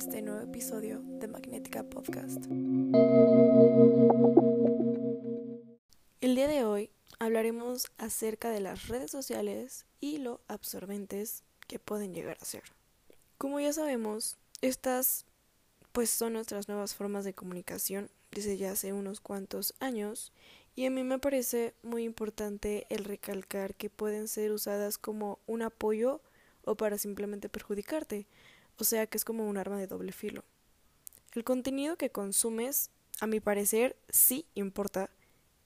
este nuevo episodio de Magnética Podcast. El día de hoy hablaremos acerca de las redes sociales y lo absorbentes que pueden llegar a ser. Como ya sabemos, estas pues son nuestras nuevas formas de comunicación desde ya hace unos cuantos años y a mí me parece muy importante el recalcar que pueden ser usadas como un apoyo o para simplemente perjudicarte, o sea que es como un arma de doble filo. El contenido que consumes, a mi parecer, sí importa,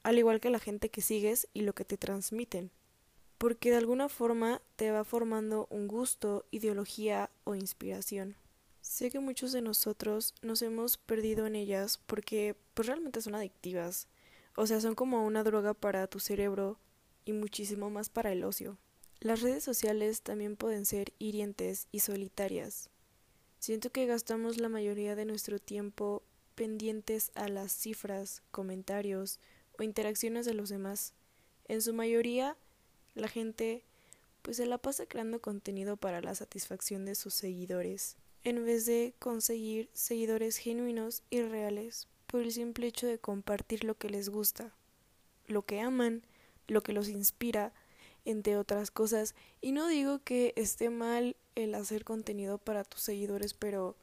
al igual que la gente que sigues y lo que te transmiten, porque de alguna forma te va formando un gusto, ideología o inspiración. Sé que muchos de nosotros nos hemos perdido en ellas porque pues realmente son adictivas, o sea, son como una droga para tu cerebro y muchísimo más para el ocio. Las redes sociales también pueden ser hirientes y solitarias. Siento que gastamos la mayoría de nuestro tiempo pendientes a las cifras, comentarios o interacciones de los demás. En su mayoría, la gente pues se la pasa creando contenido para la satisfacción de sus seguidores, en vez de conseguir seguidores genuinos y reales por el simple hecho de compartir lo que les gusta, lo que aman, lo que los inspira, entre otras cosas. Y no digo que esté mal el hacer contenido para tus seguidores, pero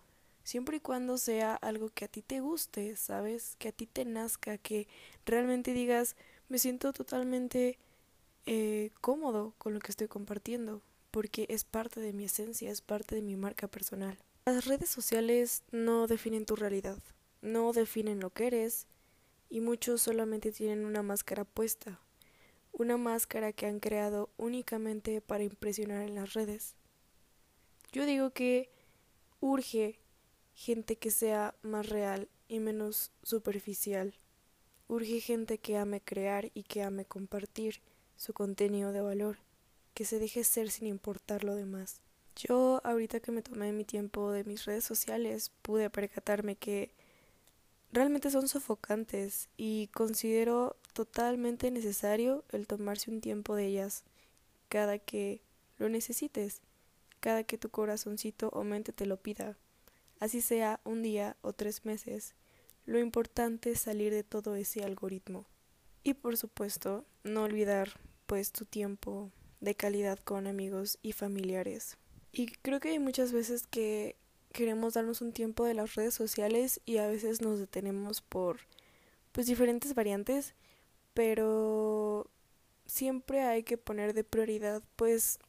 siempre y cuando sea algo que a ti te guste, ¿sabes? Que a ti te nazca, que realmente digas, me siento totalmente eh, cómodo con lo que estoy compartiendo, porque es parte de mi esencia, es parte de mi marca personal. Las redes sociales no definen tu realidad, no definen lo que eres, y muchos solamente tienen una máscara puesta, una máscara que han creado únicamente para impresionar en las redes. Yo digo que urge gente que sea más real y menos superficial. Urge gente que ame crear y que ame compartir su contenido de valor, que se deje ser sin importar lo demás. Yo ahorita que me tomé mi tiempo de mis redes sociales pude percatarme que realmente son sofocantes y considero totalmente necesario el tomarse un tiempo de ellas cada que lo necesites, cada que tu corazoncito o mente te lo pida, así sea un día o tres meses. Lo importante es salir de todo ese algoritmo. Y por supuesto, no olvidar pues tu tiempo de calidad con amigos y familiares. Y creo que hay muchas veces que queremos darnos un tiempo de las redes sociales y a veces nos detenemos por pues diferentes variantes, pero siempre hay que poner de prioridad pues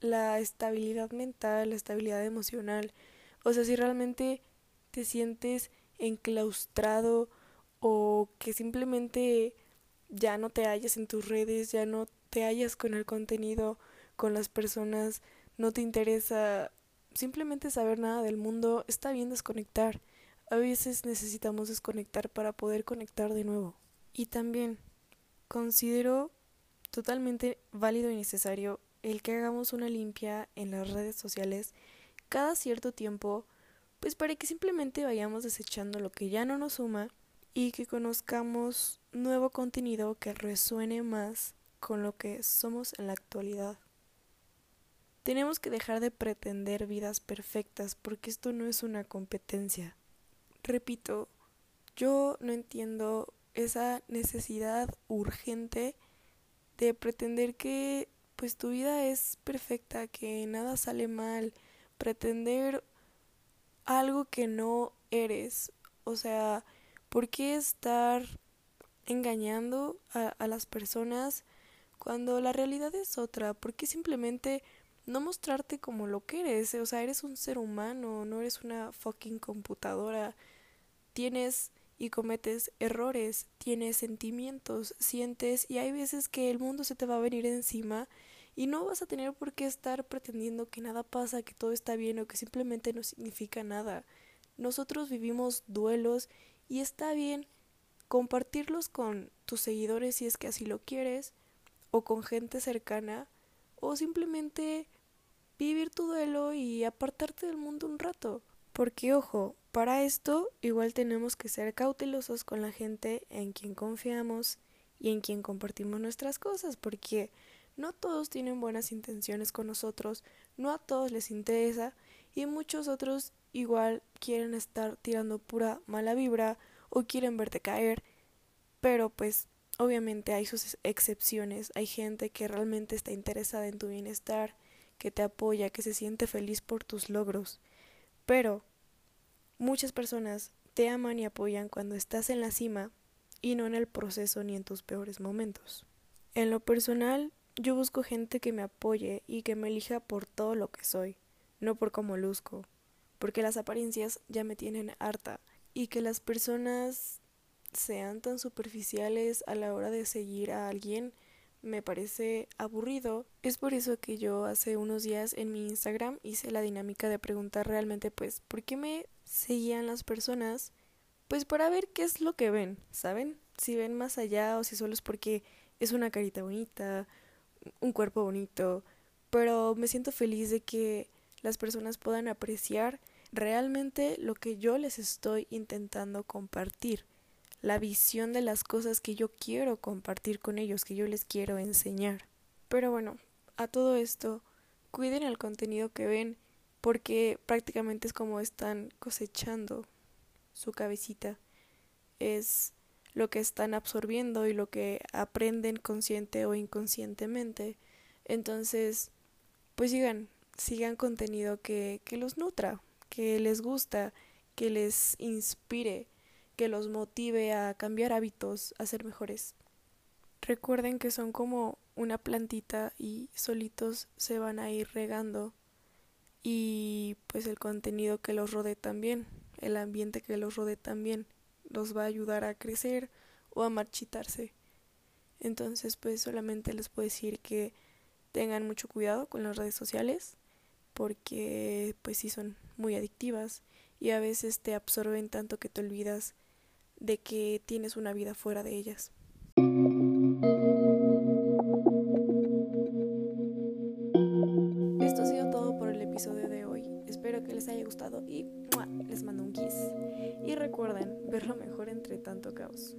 la estabilidad mental, la estabilidad emocional. O sea, si realmente te sientes enclaustrado o que simplemente ya no te hallas en tus redes, ya no te hallas con el contenido, con las personas, no te interesa simplemente saber nada del mundo, está bien desconectar. A veces necesitamos desconectar para poder conectar de nuevo. Y también considero totalmente válido y necesario el que hagamos una limpia en las redes sociales cada cierto tiempo, pues para que simplemente vayamos desechando lo que ya no nos suma y que conozcamos nuevo contenido que resuene más con lo que somos en la actualidad. Tenemos que dejar de pretender vidas perfectas porque esto no es una competencia. Repito, yo no entiendo esa necesidad urgente de pretender que pues tu vida es perfecta, que nada sale mal, pretender algo que no eres. O sea, ¿por qué estar engañando a, a las personas cuando la realidad es otra? ¿Por qué simplemente no mostrarte como lo que eres, o sea, eres un ser humano, no eres una fucking computadora. Tienes y cometes errores, tienes sentimientos, sientes y hay veces que el mundo se te va a venir encima y no vas a tener por qué estar pretendiendo que nada pasa, que todo está bien o que simplemente no significa nada. Nosotros vivimos duelos y está bien compartirlos con tus seguidores si es que así lo quieres o con gente cercana o simplemente vivir tu duelo y apartarte del mundo un rato. Porque ojo, para esto igual tenemos que ser cautelosos con la gente en quien confiamos y en quien compartimos nuestras cosas, porque no todos tienen buenas intenciones con nosotros, no a todos les interesa y muchos otros igual quieren estar tirando pura mala vibra o quieren verte caer, pero pues obviamente hay sus excepciones, hay gente que realmente está interesada en tu bienestar, que te apoya, que se siente feliz por tus logros, pero muchas personas te aman y apoyan cuando estás en la cima y no en el proceso ni en tus peores momentos. En lo personal, yo busco gente que me apoye y que me elija por todo lo que soy, no por cómo luzco, porque las apariencias ya me tienen harta y que las personas sean tan superficiales a la hora de seguir a alguien me parece aburrido. Es por eso que yo hace unos días en mi Instagram hice la dinámica de preguntar realmente pues ¿por qué me seguían las personas? Pues para ver qué es lo que ven, ¿saben? Si ven más allá o si solo es porque es una carita bonita, un cuerpo bonito, pero me siento feliz de que las personas puedan apreciar realmente lo que yo les estoy intentando compartir, la visión de las cosas que yo quiero compartir con ellos, que yo les quiero enseñar. Pero bueno, a todo esto, cuiden el contenido que ven porque prácticamente es como están cosechando su cabecita. Es lo que están absorbiendo y lo que aprenden consciente o inconscientemente. Entonces, pues sigan, sigan contenido que, que los nutra, que les gusta, que les inspire, que los motive a cambiar hábitos, a ser mejores. Recuerden que son como una plantita y solitos se van a ir regando y pues el contenido que los rodee también, el ambiente que los rodee también los va a ayudar a crecer o a marchitarse. Entonces, pues solamente les puedo decir que tengan mucho cuidado con las redes sociales porque pues sí son muy adictivas y a veces te absorben tanto que te olvidas de que tienes una vida fuera de ellas. Esto ha sido todo por el episodio de hoy. Espero que les haya gustado y les mando un kiss. Y recuerden ver lo mejor entre tanto caos.